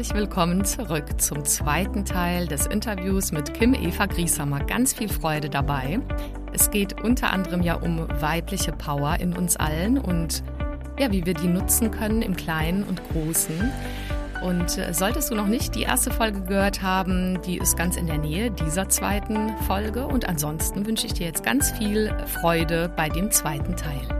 Herzlich willkommen zurück zum zweiten Teil des Interviews mit Kim Eva Griesamer. Ganz viel Freude dabei. Es geht unter anderem ja um weibliche Power in uns allen und ja, wie wir die nutzen können im Kleinen und Großen. Und äh, solltest du noch nicht die erste Folge gehört haben, die ist ganz in der Nähe dieser zweiten Folge. Und ansonsten wünsche ich dir jetzt ganz viel Freude bei dem zweiten Teil.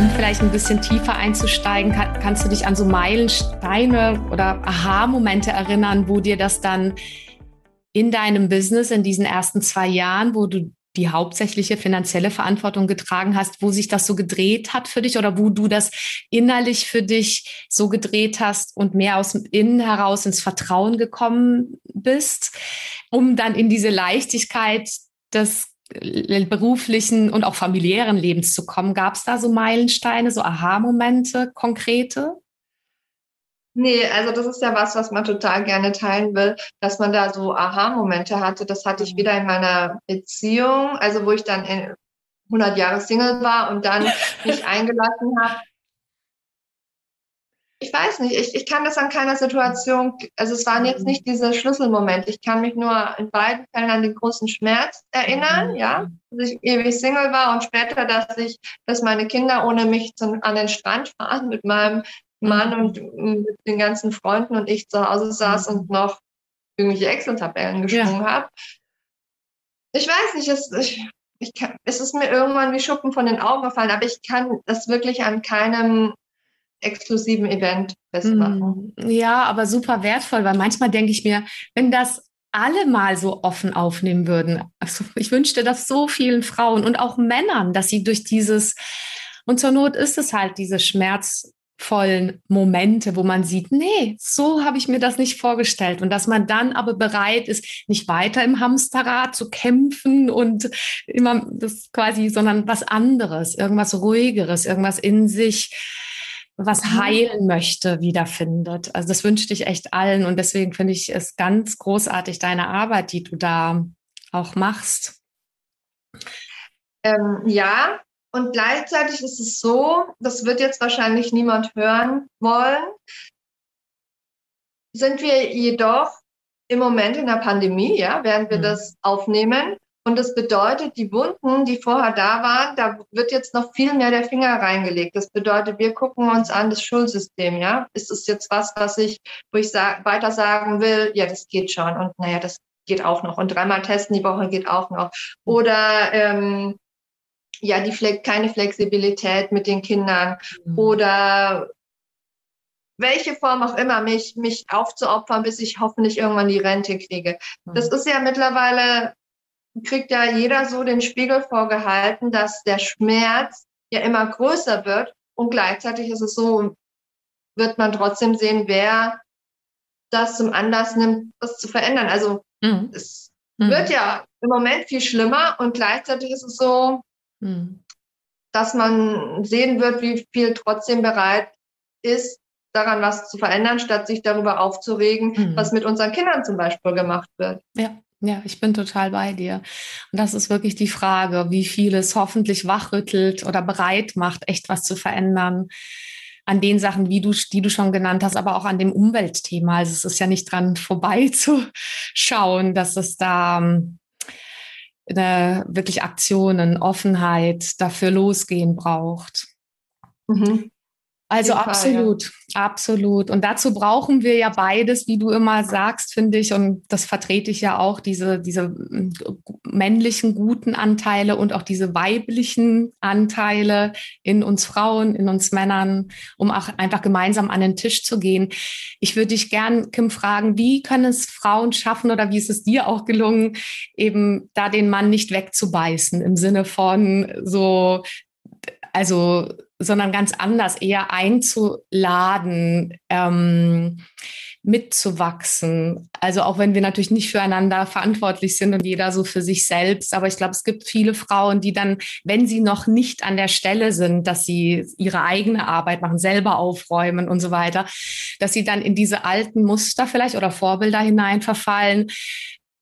Um vielleicht ein bisschen tiefer einzusteigen, kann, kannst du dich an so Meilensteine oder Aha-Momente erinnern, wo dir das dann in deinem Business in diesen ersten zwei Jahren, wo du die hauptsächliche finanzielle Verantwortung getragen hast, wo sich das so gedreht hat für dich oder wo du das innerlich für dich so gedreht hast und mehr aus dem Innen heraus ins Vertrauen gekommen bist, um dann in diese Leichtigkeit des beruflichen und auch familiären Lebens zu kommen. Gab es da so Meilensteine, so Aha-Momente, konkrete? Nee, also das ist ja was, was man total gerne teilen will, dass man da so Aha-Momente hatte. Das hatte ich mhm. wieder in meiner Beziehung, also wo ich dann 100 Jahre Single war und dann mich eingelassen habe ich weiß nicht, ich, ich kann das an keiner Situation, also es waren jetzt nicht diese Schlüsselmomente. Ich kann mich nur in beiden Fällen an den großen Schmerz erinnern, mhm. ja, dass ich ewig Single war und später, dass ich, dass meine Kinder ohne mich zum, an den Strand fahren mit meinem Mann und mit den ganzen Freunden und ich zu Hause saß und mhm. noch irgendwelche Excel-Tabellen geschwungen ja. habe. Ich weiß nicht, es, ich, ich kann, es ist mir irgendwann wie Schuppen von den Augen gefallen, aber ich kann das wirklich an keinem exklusiven Event festmachen. Hm, ja, aber super wertvoll, weil manchmal denke ich mir, wenn das alle mal so offen aufnehmen würden. Also ich wünschte das so vielen Frauen und auch Männern, dass sie durch dieses, und zur Not ist es halt diese schmerzvollen Momente, wo man sieht, nee, so habe ich mir das nicht vorgestellt. Und dass man dann aber bereit ist, nicht weiter im Hamsterrad zu kämpfen und immer das quasi, sondern was anderes, irgendwas ruhigeres, irgendwas in sich was mhm. heilen möchte, wiederfindet. Also das wünsche ich echt allen und deswegen finde ich es ganz großartig, deine Arbeit, die du da auch machst. Ähm, ja, und gleichzeitig ist es so, das wird jetzt wahrscheinlich niemand hören wollen, sind wir jedoch im Moment in der Pandemie, ja, während wir mhm. das aufnehmen, und das bedeutet, die Wunden, die vorher da waren, da wird jetzt noch viel mehr der Finger reingelegt. Das bedeutet, wir gucken uns an das Schulsystem, ja. Ist es jetzt was, was ich, wo ich sag, weiter sagen will, ja, das geht schon. Und naja, das geht auch noch. Und dreimal testen die Woche geht auch noch. Oder ähm, ja, die Fle keine Flexibilität mit den Kindern. Mhm. Oder welche Form auch immer, mich, mich aufzuopfern, bis ich hoffentlich irgendwann die Rente kriege. Mhm. Das ist ja mittlerweile kriegt ja jeder so den Spiegel vorgehalten, dass der Schmerz ja immer größer wird und gleichzeitig ist es so, wird man trotzdem sehen, wer das zum Anlass nimmt, das zu verändern. Also mhm. es mhm. wird ja im Moment viel schlimmer und gleichzeitig ist es so, mhm. dass man sehen wird, wie viel trotzdem bereit ist, daran was zu verändern, statt sich darüber aufzuregen, mhm. was mit unseren Kindern zum Beispiel gemacht wird. Ja, ja, ich bin total bei dir. Und das ist wirklich die Frage, wie viel es hoffentlich wachrüttelt oder bereit macht, echt was zu verändern an den Sachen, wie du, die du schon genannt hast, aber auch an dem Umweltthema. Also es ist ja nicht dran vorbeizuschauen, dass es da ähm, eine, wirklich Aktionen, Offenheit dafür losgehen braucht. Mhm. Also absolut, Fall, ja. absolut. Und dazu brauchen wir ja beides, wie du immer sagst, finde ich. Und das vertrete ich ja auch, diese, diese mm, männlichen guten Anteile und auch diese weiblichen Anteile in uns Frauen, in uns Männern, um auch einfach gemeinsam an den Tisch zu gehen. Ich würde dich gern, Kim, fragen, wie können es Frauen schaffen oder wie ist es dir auch gelungen, eben da den Mann nicht wegzubeißen im Sinne von so, also sondern ganz anders, eher einzuladen, ähm, mitzuwachsen. Also auch wenn wir natürlich nicht füreinander verantwortlich sind und jeder so für sich selbst. Aber ich glaube, es gibt viele Frauen, die dann, wenn sie noch nicht an der Stelle sind, dass sie ihre eigene Arbeit machen, selber aufräumen und so weiter, dass sie dann in diese alten Muster vielleicht oder Vorbilder hinein verfallen,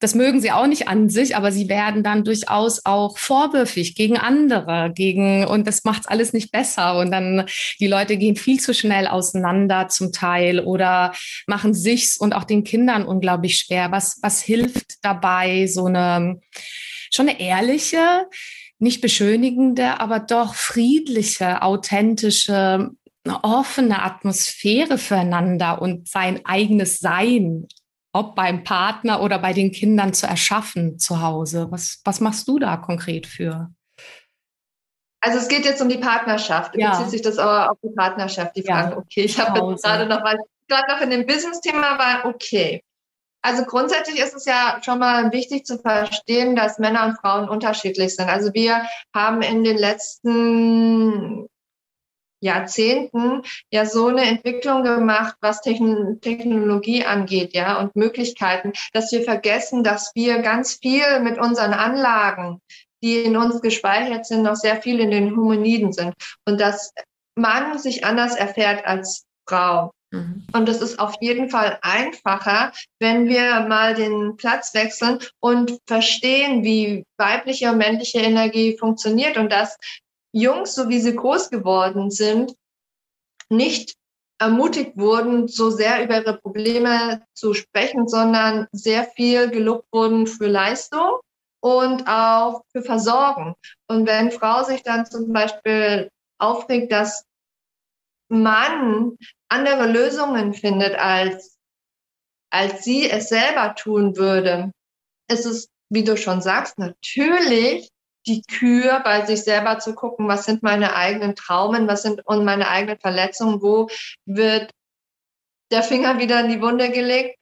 das mögen sie auch nicht an sich, aber sie werden dann durchaus auch vorwürfig gegen andere, gegen, und das macht alles nicht besser. Und dann, die Leute gehen viel zu schnell auseinander zum Teil oder machen sich's und auch den Kindern unglaublich schwer. Was, was hilft dabei, so eine, schon eine ehrliche, nicht beschönigende, aber doch friedliche, authentische, offene Atmosphäre füreinander und sein eigenes Sein ob beim Partner oder bei den Kindern zu erschaffen zu Hause. Was, was machst du da konkret für? Also es geht jetzt um die Partnerschaft. Ja. Bezieht sich das aber auf die Partnerschaft, die Frage. Ja. Okay, ich habe gerade noch, weil gerade noch in dem Business-Thema war, okay. Also grundsätzlich ist es ja schon mal wichtig zu verstehen, dass Männer und Frauen unterschiedlich sind. Also wir haben in den letzten Jahrzehnten ja so eine Entwicklung gemacht, was Technologie angeht, ja, und Möglichkeiten, dass wir vergessen, dass wir ganz viel mit unseren Anlagen, die in uns gespeichert sind, noch sehr viel in den Hominiden sind und dass man sich anders erfährt als Frau. Mhm. Und es ist auf jeden Fall einfacher, wenn wir mal den Platz wechseln und verstehen, wie weibliche und männliche Energie funktioniert und dass Jungs, so wie sie groß geworden sind, nicht ermutigt wurden, so sehr über ihre Probleme zu sprechen, sondern sehr viel gelobt wurden für Leistung und auch für Versorgen. Und wenn Frau sich dann zum Beispiel aufregt, dass Mann andere Lösungen findet, als, als sie es selber tun würde, ist es, wie du schon sagst, natürlich die Kür bei sich selber zu gucken, was sind meine eigenen Traumen, was sind und meine eigenen Verletzungen, wo wird der Finger wieder in die Wunde gelegt.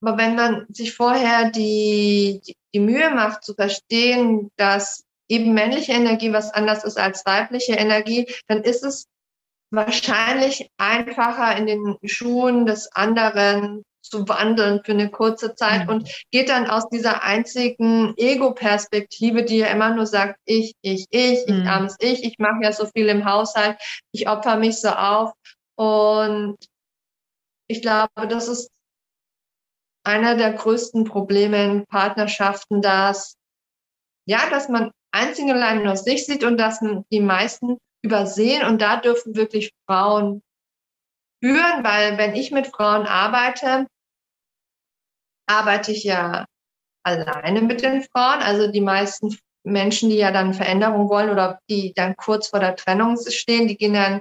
Aber wenn man sich vorher die, die, Mühe macht zu verstehen, dass eben männliche Energie was anders ist als weibliche Energie, dann ist es wahrscheinlich einfacher in den Schuhen des anderen zu wandeln für eine kurze Zeit mhm. und geht dann aus dieser einzigen Ego-Perspektive, die ja immer nur sagt, ich, ich, ich, mhm. ich armes Ich, ich mache ja so viel im Haushalt, ich opfer mich so auf. Und ich glaube, das ist einer der größten Probleme in Partnerschaften, dass, ja, dass man einzig allein nur sich sieht und dass die meisten übersehen und da dürfen wirklich Frauen führen, weil wenn ich mit Frauen arbeite, arbeite ich ja alleine mit den Frauen. Also die meisten Menschen, die ja dann Veränderung wollen oder die dann kurz vor der Trennung stehen, die gehen dann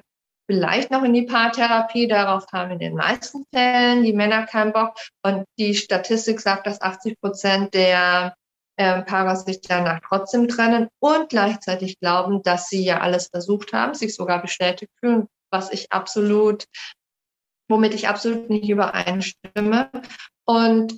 vielleicht noch in die Paartherapie. Darauf haben in den meisten Fällen die Männer keinen Bock. Und die Statistik sagt, dass 80 Prozent der äh, Paare sich danach trotzdem trennen und gleichzeitig glauben, dass sie ja alles versucht haben, sich sogar bestätigt fühlen, was ich absolut, womit ich absolut nicht übereinstimme. Und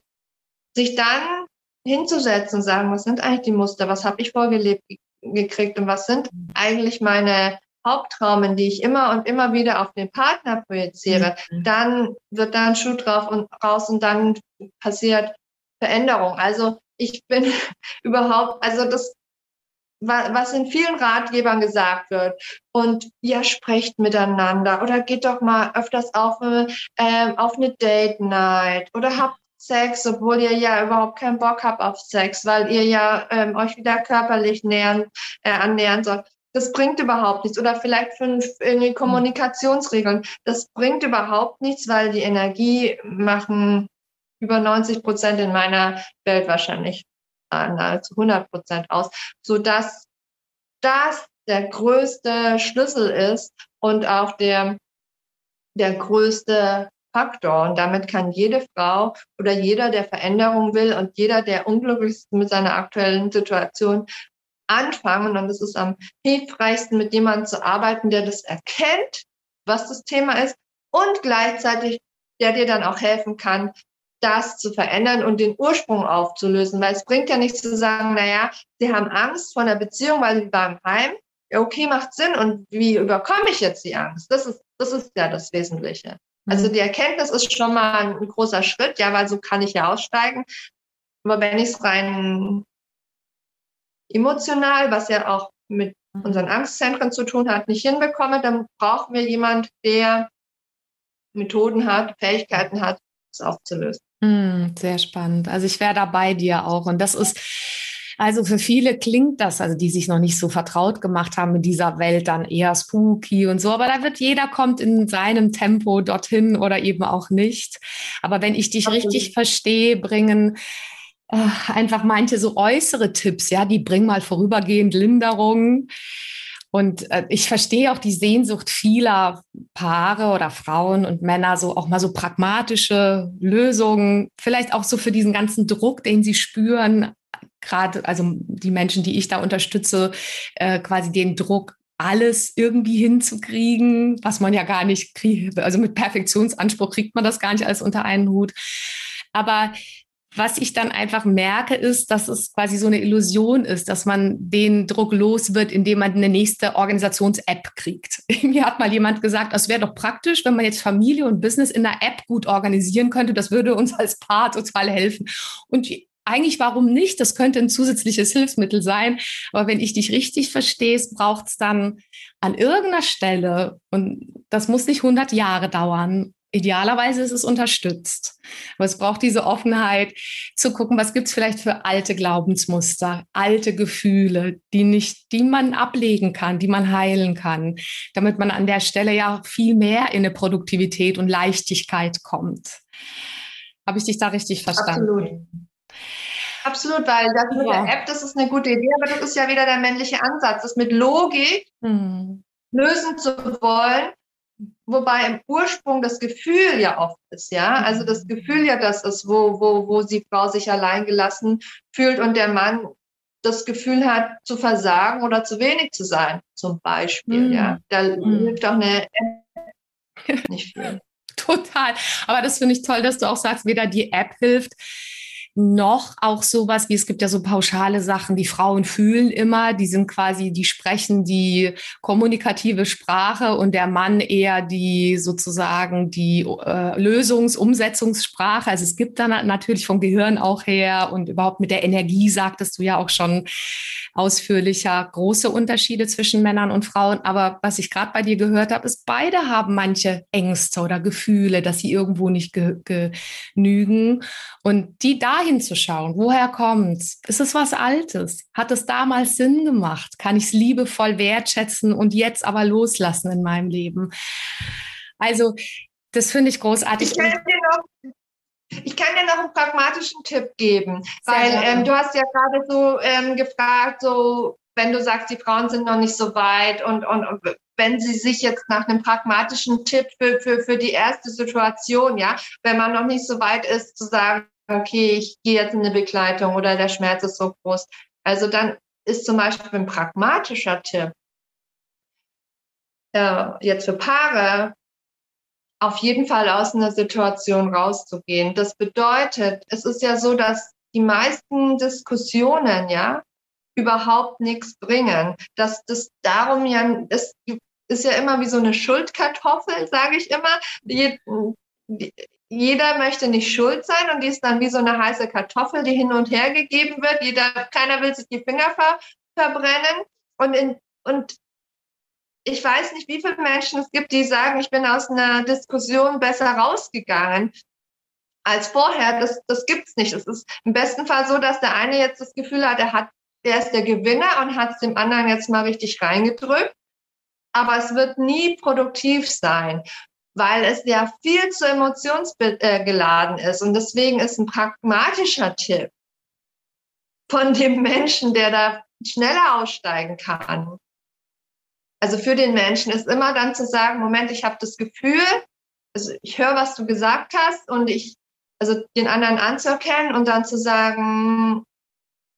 sich dann hinzusetzen und sagen, was sind eigentlich die Muster, was habe ich vorgelebt gekriegt und was sind eigentlich meine Haupttraumen, die ich immer und immer wieder auf den Partner projiziere, mhm. dann wird da ein Schuh drauf und raus und dann passiert Veränderung. Also ich bin überhaupt, also das, was in vielen Ratgebern gesagt wird. Und ja, sprecht miteinander oder geht doch mal öfters auf, äh, auf eine Date Night oder habt Sex, obwohl ihr ja überhaupt keinen Bock habt auf Sex, weil ihr ja ähm, euch wieder körperlich nähern, äh, annähern sollt. Das bringt überhaupt nichts. Oder vielleicht fünf irgendwie Kommunikationsregeln. Das bringt überhaupt nichts, weil die Energie machen über 90 Prozent in meiner Welt wahrscheinlich nahezu 100 Prozent aus, sodass das der größte Schlüssel ist, und auch der, der größte Faktor. Und damit kann jede Frau oder jeder, der Veränderung will und jeder, der unglücklich ist mit seiner aktuellen Situation, anfangen. Und es ist am hilfreichsten, mit jemandem zu arbeiten, der das erkennt, was das Thema ist und gleichzeitig der dir dann auch helfen kann, das zu verändern und den Ursprung aufzulösen. Weil es bringt ja nichts zu sagen, naja, sie haben Angst vor einer Beziehung, weil sie waren heim. Okay, macht Sinn. Und wie überkomme ich jetzt die Angst? Das ist, das ist ja das Wesentliche. Also mhm. die Erkenntnis ist schon mal ein großer Schritt, ja, weil so kann ich ja aussteigen. Aber wenn ich es rein emotional, was ja auch mit mhm. unseren Angstzentren zu tun hat, nicht hinbekomme, dann brauchen wir jemand, der Methoden hat, Fähigkeiten hat, es aufzulösen. Mm, sehr spannend. Also ich wäre da bei dir auch. Und das ist, also für viele klingt das, also die sich noch nicht so vertraut gemacht haben mit dieser Welt, dann eher spooky und so. Aber da wird jeder kommt in seinem Tempo dorthin oder eben auch nicht. Aber wenn ich dich okay. richtig verstehe, bringen äh, einfach manche so äußere Tipps, ja, die bringen mal vorübergehend Linderung. Und äh, ich verstehe auch die Sehnsucht vieler Paare oder Frauen und Männer, so auch mal so pragmatische Lösungen, vielleicht auch so für diesen ganzen Druck, den sie spüren, gerade, also die Menschen, die ich da unterstütze, äh, quasi den Druck, alles irgendwie hinzukriegen, was man ja gar nicht kriegt. Also mit Perfektionsanspruch kriegt man das gar nicht alles unter einen Hut. Aber was ich dann einfach merke, ist, dass es quasi so eine Illusion ist, dass man den Druck los wird, indem man eine nächste Organisations-App kriegt. Mir hat mal jemand gesagt, es wäre doch praktisch, wenn man jetzt Familie und Business in einer App gut organisieren könnte. Das würde uns als Paar total helfen. Und eigentlich warum nicht? Das könnte ein zusätzliches Hilfsmittel sein. Aber wenn ich dich richtig verstehe, braucht es dann an irgendeiner Stelle, und das muss nicht 100 Jahre dauern, Idealerweise ist es unterstützt. Aber es braucht diese Offenheit zu gucken, was gibt es vielleicht für alte Glaubensmuster, alte Gefühle, die nicht, die man ablegen kann, die man heilen kann, damit man an der Stelle ja viel mehr in eine Produktivität und Leichtigkeit kommt. Habe ich dich da richtig verstanden? Absolut. Absolut, weil das mit ja. der App, das ist eine gute Idee, aber das ist ja wieder der männliche Ansatz, das mit Logik hm. lösen zu wollen wobei im Ursprung das Gefühl ja oft ist, ja. Also das Gefühl ja das ist, wo, wo, wo die Frau sich allein gelassen fühlt und der Mann das Gefühl hat, zu versagen oder zu wenig zu sein, zum Beispiel, mm. ja. Da mm. hilft auch eine App nicht viel. Total. Aber das finde ich toll, dass du auch sagst, weder die App hilft, noch auch sowas wie, es gibt ja so pauschale Sachen, die Frauen fühlen immer, die sind quasi, die sprechen die kommunikative Sprache und der Mann eher die sozusagen die äh, Lösungs-, Umsetzungssprache. Also es gibt dann natürlich vom Gehirn auch her und überhaupt mit der Energie, sagtest du ja auch schon ausführlicher, große Unterschiede zwischen Männern und Frauen. Aber was ich gerade bei dir gehört habe, ist, beide haben manche Ängste oder Gefühle, dass sie irgendwo nicht ge genügen. Und die dahin hinzuschauen. Woher kommt's? Ist es was Altes? Hat es damals Sinn gemacht? Kann ich es liebevoll wertschätzen und jetzt aber loslassen in meinem Leben? Also, das finde ich großartig. Ich kann, dir noch, ich kann dir noch einen pragmatischen Tipp geben, Sehr weil ähm, du hast ja gerade so ähm, gefragt, so wenn du sagst, die Frauen sind noch nicht so weit und, und, und wenn sie sich jetzt nach einem pragmatischen Tipp für, für, für die erste Situation, ja, wenn man noch nicht so weit ist, zu sagen, okay, ich gehe jetzt in eine Begleitung oder der Schmerz ist so groß. Also dann ist zum Beispiel ein pragmatischer Tipp, äh, jetzt für Paare, auf jeden Fall aus einer Situation rauszugehen. Das bedeutet, es ist ja so, dass die meisten Diskussionen, ja, überhaupt nichts bringen. Dass das darum ja, es ist ja immer wie so eine Schuldkartoffel, sage ich immer. Die, jeder möchte nicht schuld sein und die ist dann wie so eine heiße Kartoffel, die hin und her gegeben wird. Jeder, keiner will sich die Finger ver, verbrennen. Und, in, und ich weiß nicht, wie viele Menschen es gibt, die sagen, ich bin aus einer Diskussion besser rausgegangen als vorher. Das, das es nicht. Es ist im besten Fall so, dass der eine jetzt das Gefühl hat, er hat, der ist der Gewinner und hat es dem anderen jetzt mal richtig reingedrückt. Aber es wird nie produktiv sein weil es ja viel zu emotionsgeladen ist. Und deswegen ist ein pragmatischer Tipp von dem Menschen, der da schneller aussteigen kann, also für den Menschen ist immer dann zu sagen, Moment, ich habe das Gefühl, also ich höre, was du gesagt hast und ich, also den anderen anzuerkennen und dann zu sagen,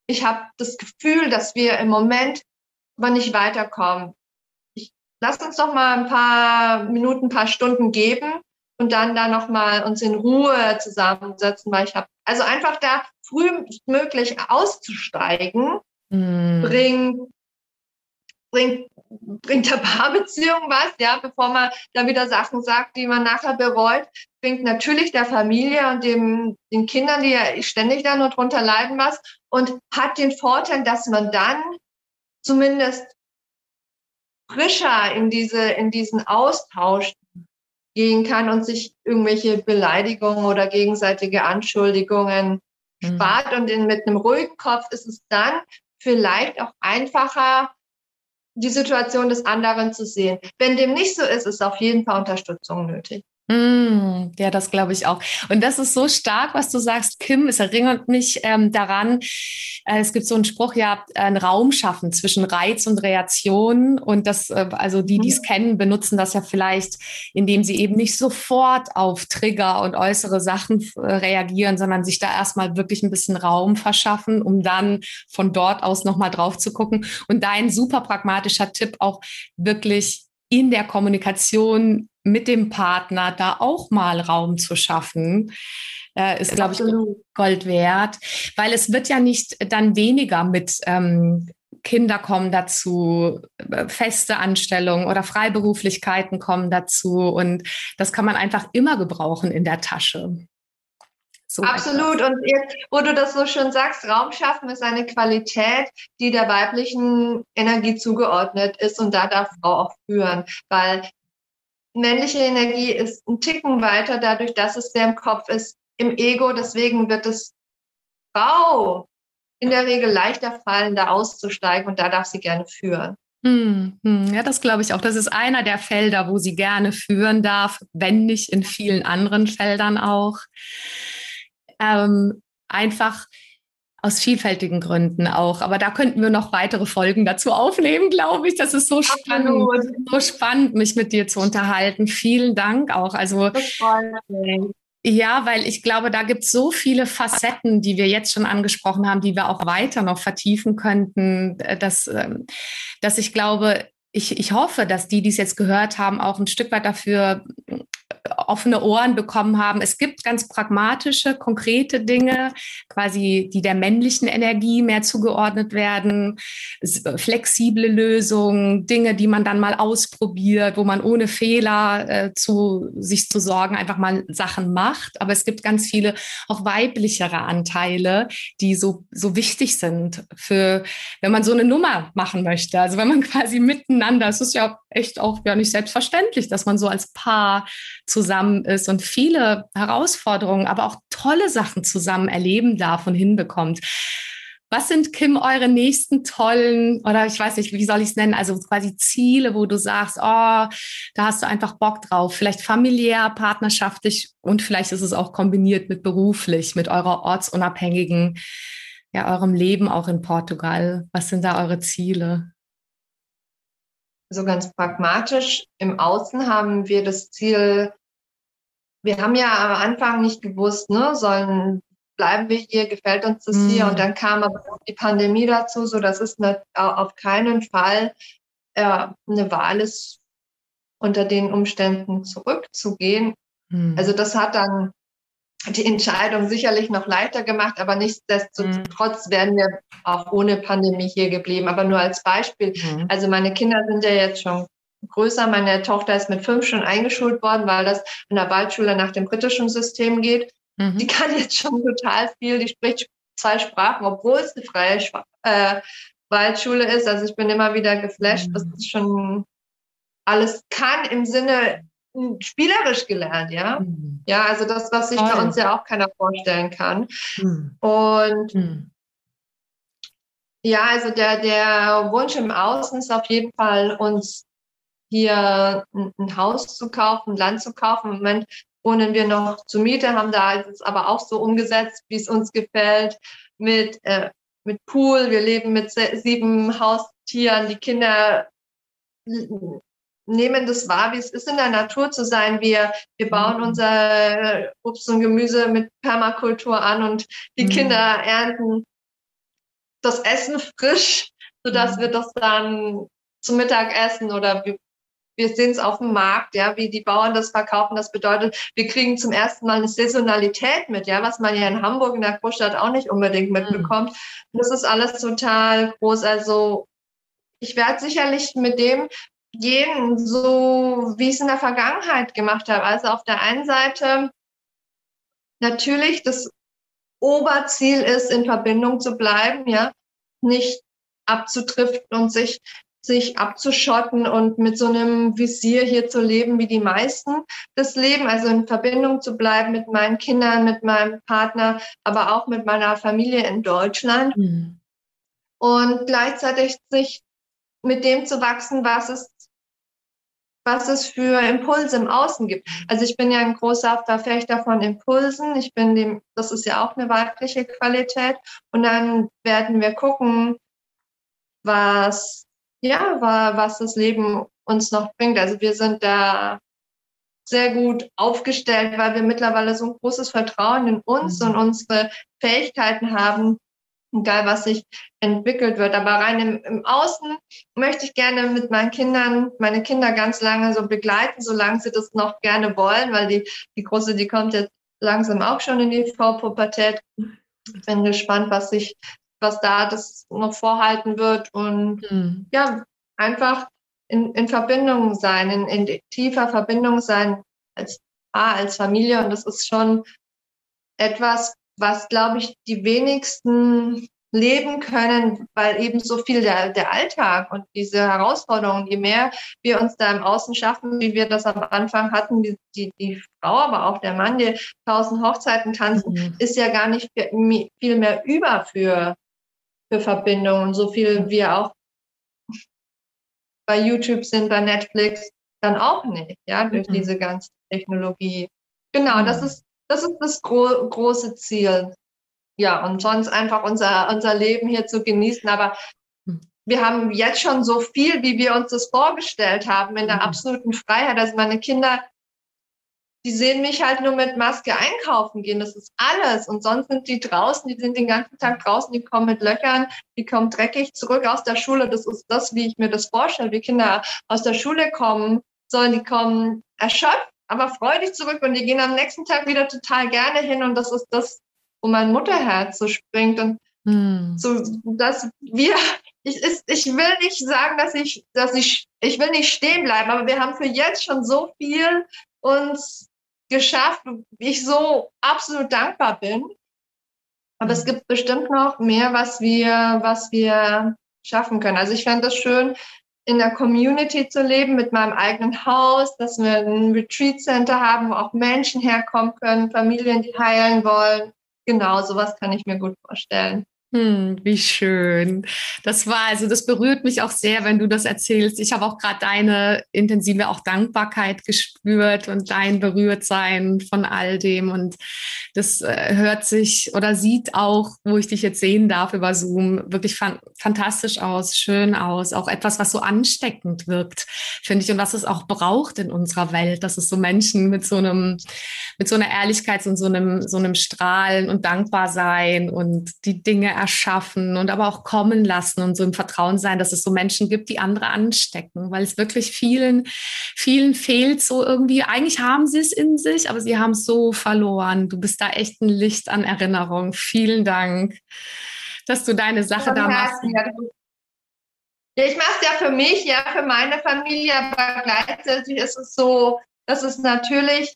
ich habe das Gefühl, dass wir im Moment aber nicht weiterkommen. Lass uns doch mal ein paar Minuten, ein paar Stunden geben und dann da noch mal uns in Ruhe zusammensetzen, weil ich habe also einfach da frühmöglich auszusteigen mm. bringt bringt bringt der Paarbeziehung was, ja, bevor man dann wieder Sachen sagt, die man nachher bereut, bringt natürlich der Familie und dem, den Kindern, die ja ständig da nur drunter leiden, was und hat den Vorteil, dass man dann zumindest frischer in diese, in diesen Austausch gehen kann und sich irgendwelche Beleidigungen oder gegenseitige Anschuldigungen mhm. spart. Und in, mit einem ruhigen Kopf ist es dann vielleicht auch einfacher, die Situation des anderen zu sehen. Wenn dem nicht so ist, ist auf jeden Fall Unterstützung nötig. Mm, ja, das glaube ich auch. Und das ist so stark, was du sagst, Kim. Es erinnert mich ähm, daran, äh, es gibt so einen Spruch, ja, einen Raum schaffen zwischen Reiz und Reaktion. Und das, äh, also die, die es mhm. kennen, benutzen das ja vielleicht, indem sie eben nicht sofort auf Trigger und äußere Sachen äh, reagieren, sondern sich da erstmal wirklich ein bisschen Raum verschaffen, um dann von dort aus nochmal drauf zu gucken. Und dein super pragmatischer Tipp auch wirklich in der Kommunikation mit dem Partner da auch mal Raum zu schaffen, äh, ist, glaube ich, Gold wert, weil es wird ja nicht dann weniger mit ähm, Kinder kommen dazu, äh, feste Anstellungen oder Freiberuflichkeiten kommen dazu. Und das kann man einfach immer gebrauchen in der Tasche. So Absolut. Und jetzt, wo du das so schön sagst, Raum schaffen ist eine Qualität, die der weiblichen Energie zugeordnet ist und da darf Frau auch führen, weil männliche Energie ist ein Ticken weiter, dadurch, dass es sehr im Kopf ist, im Ego. Deswegen wird es Frau in der Regel leichter fallen, da auszusteigen und da darf sie gerne führen. Hm, hm, ja, das glaube ich auch. Das ist einer der Felder, wo sie gerne führen darf, wenn nicht in vielen anderen Feldern auch ähm, einfach aus vielfältigen Gründen auch. Aber da könnten wir noch weitere Folgen dazu aufnehmen, glaube ich. Das ist so spannend, so spannend, mich mit dir zu unterhalten. Vielen Dank auch. Also ja, weil ich glaube, da gibt es so viele Facetten, die wir jetzt schon angesprochen haben, die wir auch weiter noch vertiefen könnten, äh, dass, ähm, dass ich glaube, ich, ich hoffe, dass die, die es jetzt gehört haben, auch ein Stück weit dafür offene Ohren bekommen haben. Es gibt ganz pragmatische, konkrete Dinge, quasi, die der männlichen Energie mehr zugeordnet werden, flexible Lösungen, Dinge, die man dann mal ausprobiert, wo man ohne Fehler äh, zu sich zu sorgen einfach mal Sachen macht. Aber es gibt ganz viele auch weiblichere Anteile, die so, so wichtig sind für, wenn man so eine Nummer machen möchte. Also wenn man quasi miteinander, es ist ja echt auch ja nicht selbstverständlich, dass man so als Paar zusammen ist und viele Herausforderungen, aber auch tolle Sachen zusammen erleben darf und hinbekommt. Was sind, Kim, eure nächsten tollen, oder ich weiß nicht, wie soll ich es nennen, also quasi Ziele, wo du sagst, oh, da hast du einfach Bock drauf, vielleicht familiär, partnerschaftlich und vielleicht ist es auch kombiniert mit beruflich, mit eurer ortsunabhängigen, ja, eurem Leben auch in Portugal. Was sind da eure Ziele? So ganz pragmatisch. Im Außen haben wir das Ziel, wir haben ja am Anfang nicht gewusst, ne, sollen bleiben wir hier, gefällt uns das mhm. hier und dann kam aber die Pandemie dazu, so dass es eine, auf keinen Fall äh, eine Wahl ist, unter den Umständen zurückzugehen. Mhm. Also das hat dann die Entscheidung sicherlich noch leichter gemacht, aber nichtsdestotrotz mhm. wären wir auch ohne Pandemie hier geblieben. Aber nur als Beispiel. Mhm. Also meine Kinder sind ja jetzt schon größer. Meine Tochter ist mit fünf schon eingeschult worden, weil das in der Waldschule nach dem britischen System geht. Mhm. Die kann jetzt schon total viel. Die spricht zwei Sprachen, obwohl es eine freie äh, Waldschule ist. Also ich bin immer wieder geflasht, mhm. dass es schon alles kann im Sinne spielerisch gelernt, ja. Mhm. Ja, also das, was sich Toll. bei uns ja auch keiner vorstellen kann. Mhm. Und mhm. ja, also der, der Wunsch im Außen ist auf jeden Fall, uns hier ein, ein Haus zu kaufen, Land zu kaufen. Im Moment wohnen wir noch zur Miete, haben da es aber auch so umgesetzt, wie es uns gefällt, mit, äh, mit Pool. Wir leben mit sieben Haustieren. Die Kinder nehmen das wahr, wie es ist in der Natur zu sein. Wir, wir bauen mhm. unser Obst und Gemüse mit Permakultur an und die mhm. Kinder ernten das Essen frisch, sodass mhm. wir das dann zum Mittagessen oder wir, wir sehen es auf dem Markt, ja, wie die Bauern das verkaufen. Das bedeutet, wir kriegen zum ersten Mal eine Saisonalität mit, ja, was man ja in Hamburg in der Großstadt auch nicht unbedingt mitbekommt. Das ist alles total groß. Also ich werde sicherlich mit dem gehen, so wie ich es in der Vergangenheit gemacht habe. Also auf der einen Seite natürlich das Oberziel ist, in Verbindung zu bleiben, ja, nicht abzutriften und sich sich abzuschotten und mit so einem Visier hier zu leben, wie die meisten das leben, also in Verbindung zu bleiben mit meinen Kindern, mit meinem Partner, aber auch mit meiner Familie in Deutschland. Mhm. Und gleichzeitig sich mit dem zu wachsen, was es was es für Impulse im Außen gibt. Also ich bin ja ein großer Verfechter von Impulsen. Ich bin dem, das ist ja auch eine weibliche Qualität. Und dann werden wir gucken, was, ja, was das Leben uns noch bringt. Also wir sind da sehr gut aufgestellt, weil wir mittlerweile so ein großes Vertrauen in uns mhm. und unsere Fähigkeiten haben, egal was sich entwickelt wird. Aber rein im, im, Außen möchte ich gerne mit meinen Kindern, meine Kinder ganz lange so begleiten, solange sie das noch gerne wollen, weil die, die Große, die kommt jetzt langsam auch schon in die Vorpubertät. Bin gespannt, was sich, was da das noch vorhalten wird und mhm. ja, einfach in, in Verbindung sein, in, in tiefer Verbindung sein als Paar, als Familie und das ist schon etwas, was, glaube ich, die wenigsten leben können, weil eben so viel der, der Alltag und diese Herausforderungen, je mehr wir uns da im Außen schaffen, wie wir das am Anfang hatten, die, die, die Frau, aber auch der Mann, die tausend Hochzeiten tanzen, mhm. ist ja gar nicht viel mehr über für, für Verbindungen. So viel wir auch bei YouTube sind, bei Netflix, dann auch nicht, ja, durch mhm. diese ganze Technologie. Genau, mhm. das ist das ist das gro große Ziel. Ja, und sonst einfach unser, unser Leben hier zu genießen. Aber wir haben jetzt schon so viel, wie wir uns das vorgestellt haben, in der mhm. absoluten Freiheit. Also meine Kinder, die sehen mich halt nur mit Maske einkaufen gehen. Das ist alles. Und sonst sind die draußen, die sind den ganzen Tag draußen, die kommen mit Löchern, die kommen dreckig zurück aus der Schule. Das ist das, wie ich mir das vorstelle, wie Kinder aus der Schule kommen sollen. Die kommen erschöpft aber freudig zurück und die gehen am nächsten Tag wieder total gerne hin und das ist das, wo mein Mutterherz so springt und hm. so, dass wir, ich, ist, ich will nicht sagen, dass ich, dass ich, ich will nicht stehen bleiben, aber wir haben für jetzt schon so viel uns geschafft, wie ich so absolut dankbar bin. Aber es hm. gibt bestimmt noch mehr, was wir, was wir schaffen können. Also ich fände das schön, in der Community zu leben mit meinem eigenen Haus, dass wir ein Retreat Center haben, wo auch Menschen herkommen können, Familien, die heilen wollen. Genau, sowas kann ich mir gut vorstellen. Hm, wie schön. Das war, also das berührt mich auch sehr, wenn du das erzählst. Ich habe auch gerade deine intensive auch Dankbarkeit gespürt und dein Berührtsein von all dem. Und das äh, hört sich oder sieht auch, wo ich dich jetzt sehen darf über Zoom, wirklich fan fantastisch aus, schön aus. Auch etwas, was so ansteckend wirkt, finde ich, und was es auch braucht in unserer Welt, dass es so Menschen mit so einem, mit so einer Ehrlichkeit und so einem, so einem Strahlen und dankbar sein und die Dinge erschaffen und aber auch kommen lassen und so im Vertrauen sein, dass es so Menschen gibt, die andere anstecken, weil es wirklich vielen, vielen fehlt so irgendwie. Eigentlich haben sie es in sich, aber sie haben es so verloren. Du bist da echt ein Licht an Erinnerung. Vielen Dank, dass du deine Sache da machst. Ja, ich mache es ja für mich, ja, für meine Familie, aber gleichzeitig ist es so, dass es natürlich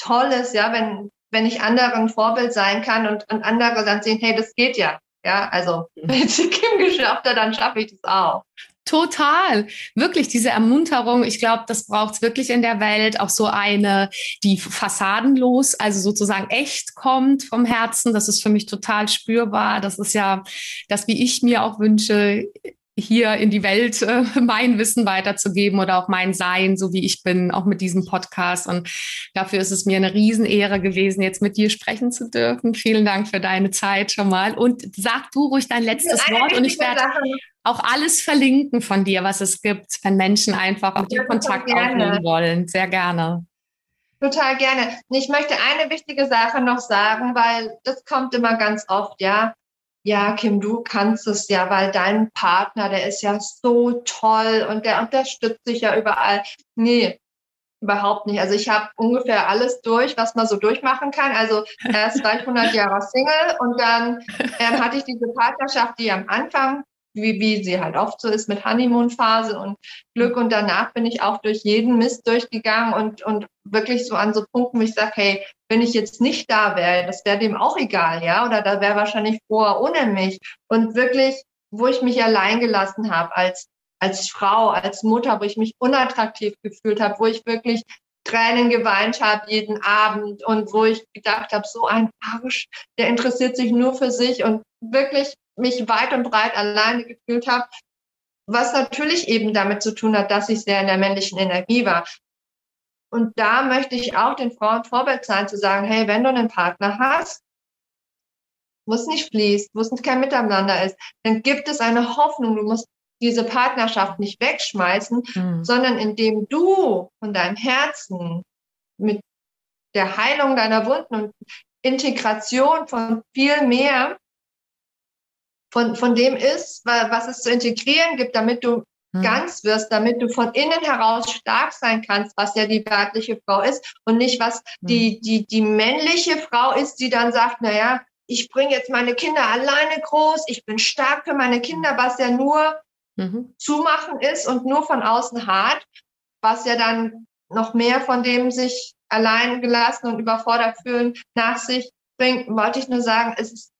toll ist, ja, wenn, wenn ich anderen Vorbild sein kann und, und andere dann sehen, hey, das geht ja. Ja, also mhm. wenn es Kim geschafft hat, dann schaffe ich das auch. Total. Wirklich diese Ermunterung. Ich glaube, das braucht es wirklich in der Welt. Auch so eine, die fassadenlos, also sozusagen echt kommt vom Herzen. Das ist für mich total spürbar. Das ist ja das, wie ich mir auch wünsche, hier in die Welt äh, mein Wissen weiterzugeben oder auch mein Sein, so wie ich bin, auch mit diesem Podcast. Und dafür ist es mir eine Riesenehre gewesen, jetzt mit dir sprechen zu dürfen. Vielen Dank für deine Zeit schon mal. Und sag du ruhig dein letztes Wort und ich werde auch alles verlinken von dir, was es gibt, wenn Menschen einfach mit dir Kontakt aufnehmen wollen. Sehr gerne. Total gerne. Ich möchte eine wichtige Sache noch sagen, weil das kommt immer ganz oft, ja ja, Kim, du kannst es ja, weil dein Partner, der ist ja so toll und der unterstützt dich ja überall. Nee, überhaupt nicht. Also ich habe ungefähr alles durch, was man so durchmachen kann. Also erst war ich 100 Jahre Single und dann ähm, hatte ich diese Partnerschaft, die am Anfang wie, wie sie halt oft so ist mit Honeymoon-Phase und Glück. Und danach bin ich auch durch jeden Mist durchgegangen und, und wirklich so an so Punkten, wo ich sage, hey, wenn ich jetzt nicht da wäre, das wäre dem auch egal, ja, oder da wäre wahrscheinlich vorher ohne mich. Und wirklich, wo ich mich allein gelassen habe als, als Frau, als Mutter, wo ich mich unattraktiv gefühlt habe, wo ich wirklich Tränen geweint habe jeden Abend und wo ich gedacht habe, so ein Arsch, der interessiert sich nur für sich und wirklich mich weit und breit alleine gefühlt habe, was natürlich eben damit zu tun hat, dass ich sehr in der männlichen Energie war. Und da möchte ich auch den Frauen Vorbild sein, zu sagen, hey, wenn du einen Partner hast, wo es nicht fließt, wo es kein Miteinander ist, dann gibt es eine Hoffnung. Du musst diese Partnerschaft nicht wegschmeißen, mhm. sondern indem du von deinem Herzen mit der Heilung deiner Wunden und Integration von viel mehr von, von dem ist, was es zu integrieren gibt, damit du hm. ganz wirst, damit du von innen heraus stark sein kannst, was ja die weibliche Frau ist und nicht was hm. die, die, die männliche Frau ist, die dann sagt, na ja, ich bringe jetzt meine Kinder alleine groß, ich bin stark für meine Kinder, was ja nur mhm. zumachen ist und nur von außen hart, was ja dann noch mehr von dem sich allein gelassen und überfordert fühlen nach sich bringt, wollte ich nur sagen, es ist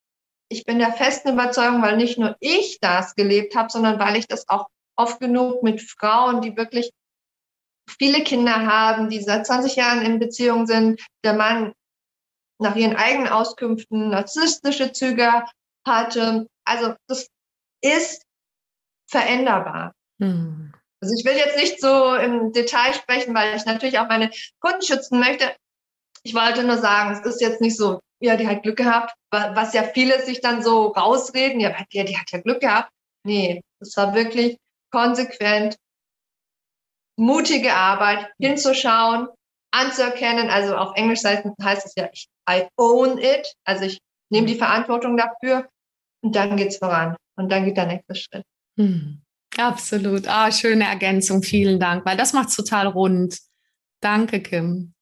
ich bin der festen Überzeugung, weil nicht nur ich das gelebt habe, sondern weil ich das auch oft genug mit Frauen, die wirklich viele Kinder haben, die seit 20 Jahren in Beziehung sind, der Mann nach ihren eigenen Auskünften narzisstische Züge hatte. Also das ist veränderbar. Hm. Also ich will jetzt nicht so im Detail sprechen, weil ich natürlich auch meine Kunden schützen möchte. Ich wollte nur sagen, es ist jetzt nicht so, ja, die hat Glück gehabt, was ja viele sich dann so rausreden, ja, die, die hat ja Glück gehabt. Nee, es war wirklich konsequent, mutige Arbeit, hinzuschauen, anzuerkennen. Also auf Englisch heißt es ja, I own it, also ich nehme die Verantwortung dafür und dann geht's voran und dann geht der nächste Schritt. Hm. Absolut. Ah, schöne Ergänzung. Vielen Dank, weil das macht total rund. Danke, Kim.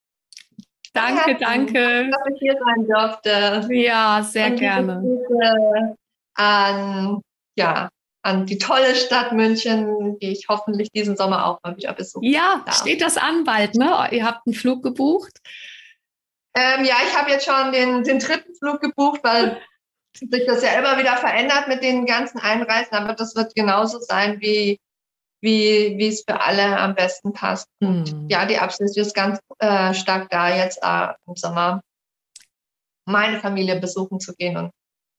Danke, danke. Dass ich hier sein durfte. Ja, sehr und gerne. An, ja, an die tolle Stadt München, die ich hoffentlich diesen Sommer auch mal wieder besuche. Ja, darf. steht das an bald, ne? Ihr habt einen Flug gebucht? Ähm, ja, ich habe jetzt schon den, den dritten Flug gebucht, weil sich das ja immer wieder verändert mit den ganzen Einreisen, aber das wird genauso sein wie wie, es für alle am besten passt. Mhm. ja, die Absicht ist ganz äh, stark da, jetzt äh, im Sommer meine Familie besuchen zu gehen und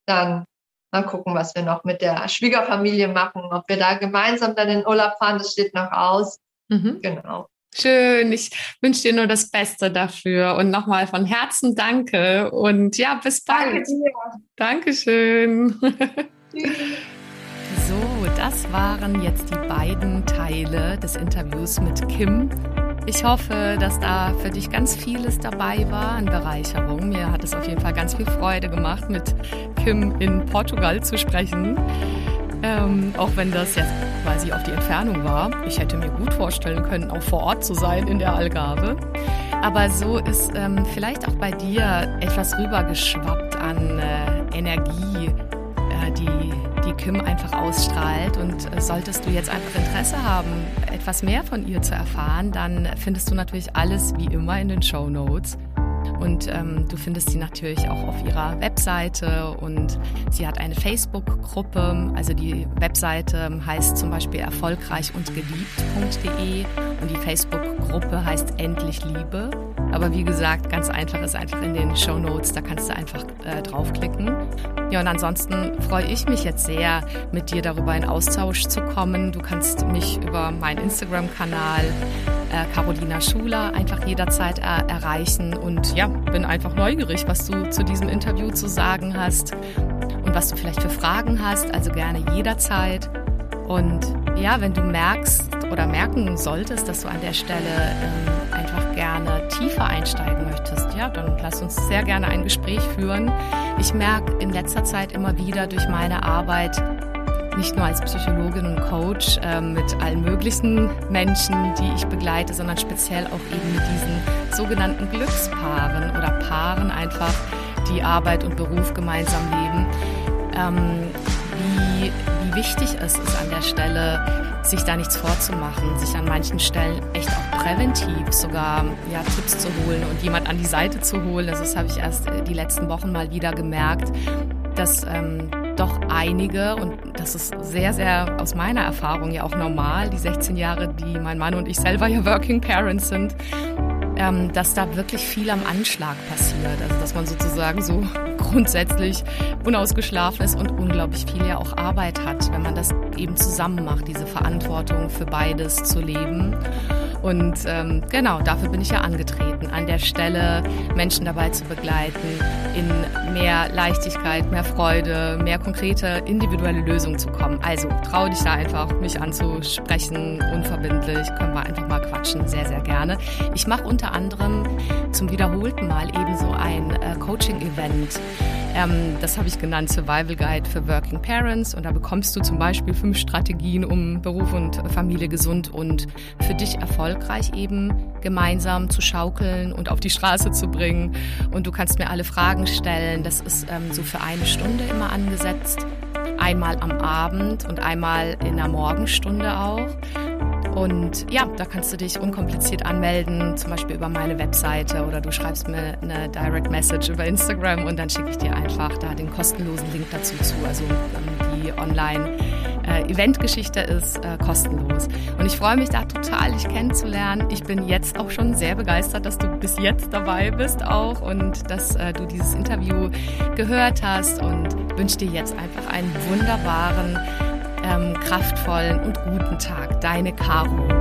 dann mal gucken, was wir noch mit der Schwiegerfamilie machen, ob wir da gemeinsam dann in Urlaub fahren, das steht noch aus. Mhm. Genau. Schön, ich wünsche dir nur das Beste dafür und nochmal von Herzen danke und ja, bis bald. Danke dir. Dankeschön. So, das waren jetzt die beiden Teile des Interviews mit Kim. Ich hoffe, dass da für dich ganz vieles dabei war an Bereicherung. Mir hat es auf jeden Fall ganz viel Freude gemacht, mit Kim in Portugal zu sprechen. Ähm, auch wenn das jetzt quasi auf die Entfernung war. Ich hätte mir gut vorstellen können, auch vor Ort zu sein in der Algarve. Aber so ist ähm, vielleicht auch bei dir etwas rübergeschwappt an äh, Energie, die die Kim einfach ausstrahlt. Und äh, solltest du jetzt einfach Interesse haben, etwas mehr von ihr zu erfahren, dann findest du natürlich alles wie immer in den Show Notes. Und ähm, du findest sie natürlich auch auf ihrer Webseite und Sie hat eine Facebook-Gruppe, also die Webseite heißt zum Beispiel erfolgreich und geliebt.de und die Facebook-Gruppe heißt Endlich Liebe. Aber wie gesagt, ganz einfach ist einfach in den Show Notes, da kannst du einfach äh, draufklicken. Ja, und ansonsten freue ich mich jetzt sehr, mit dir darüber in Austausch zu kommen. Du kannst mich über meinen Instagram-Kanal äh, Carolina Schuler einfach jederzeit äh, erreichen und ja, bin einfach neugierig, was du zu diesem Interview zu sagen hast und was du vielleicht für Fragen hast, also gerne jederzeit. Und ja, wenn du merkst oder merken solltest, dass du an der Stelle ähm, einfach gerne tiefer einsteigen möchtest, ja, dann lass uns sehr gerne ein Gespräch führen. Ich merke in letzter Zeit immer wieder durch meine Arbeit, nicht nur als Psychologin und Coach äh, mit allen möglichen Menschen, die ich begleite, sondern speziell auch eben mit diesen sogenannten Glückspaaren oder Paaren einfach, die Arbeit und Beruf gemeinsam leben. Ähm, wichtig es ist an der Stelle, sich da nichts vorzumachen, sich an manchen Stellen echt auch präventiv sogar ja, Tipps zu holen und jemand an die Seite zu holen. Also das habe ich erst die letzten Wochen mal wieder gemerkt, dass ähm, doch einige, und das ist sehr, sehr aus meiner Erfahrung ja auch normal, die 16 Jahre, die mein Mann und ich selber ja Working Parents sind, ähm, dass da wirklich viel am Anschlag passiert. Also dass man sozusagen so grundsätzlich unausgeschlafen ist und unglaublich viel ja auch Arbeit hat, wenn man das eben zusammen macht, diese Verantwortung für beides zu leben. Und ähm, genau, dafür bin ich ja angetreten, an der Stelle Menschen dabei zu begleiten, in mehr Leichtigkeit, mehr Freude, mehr konkrete individuelle Lösungen zu kommen. Also trau dich da einfach, mich anzusprechen, unverbindlich, können wir einfach mal quatschen, sehr, sehr gerne. Ich mache unter anderem zum wiederholten Mal ebenso ein äh, Coaching-Event ähm, das habe ich genannt Survival Guide für Working Parents. Und da bekommst du zum Beispiel fünf Strategien, um Beruf und Familie gesund und für dich erfolgreich eben gemeinsam zu schaukeln und auf die Straße zu bringen. Und du kannst mir alle Fragen stellen. Das ist ähm, so für eine Stunde immer angesetzt. Einmal am Abend und einmal in der Morgenstunde auch. Und ja, da kannst du dich unkompliziert anmelden, zum Beispiel über meine Webseite oder du schreibst mir eine Direct Message über Instagram und dann schicke ich dir einfach da den kostenlosen Link dazu zu. Also die Online- äh, Eventgeschichte ist äh, kostenlos. Und ich freue mich da total, dich kennenzulernen. Ich bin jetzt auch schon sehr begeistert, dass du bis jetzt dabei bist auch und dass äh, du dieses Interview gehört hast und wünsche dir jetzt einfach einen wunderbaren ähm, kraftvollen und guten Tag. Deine Caro.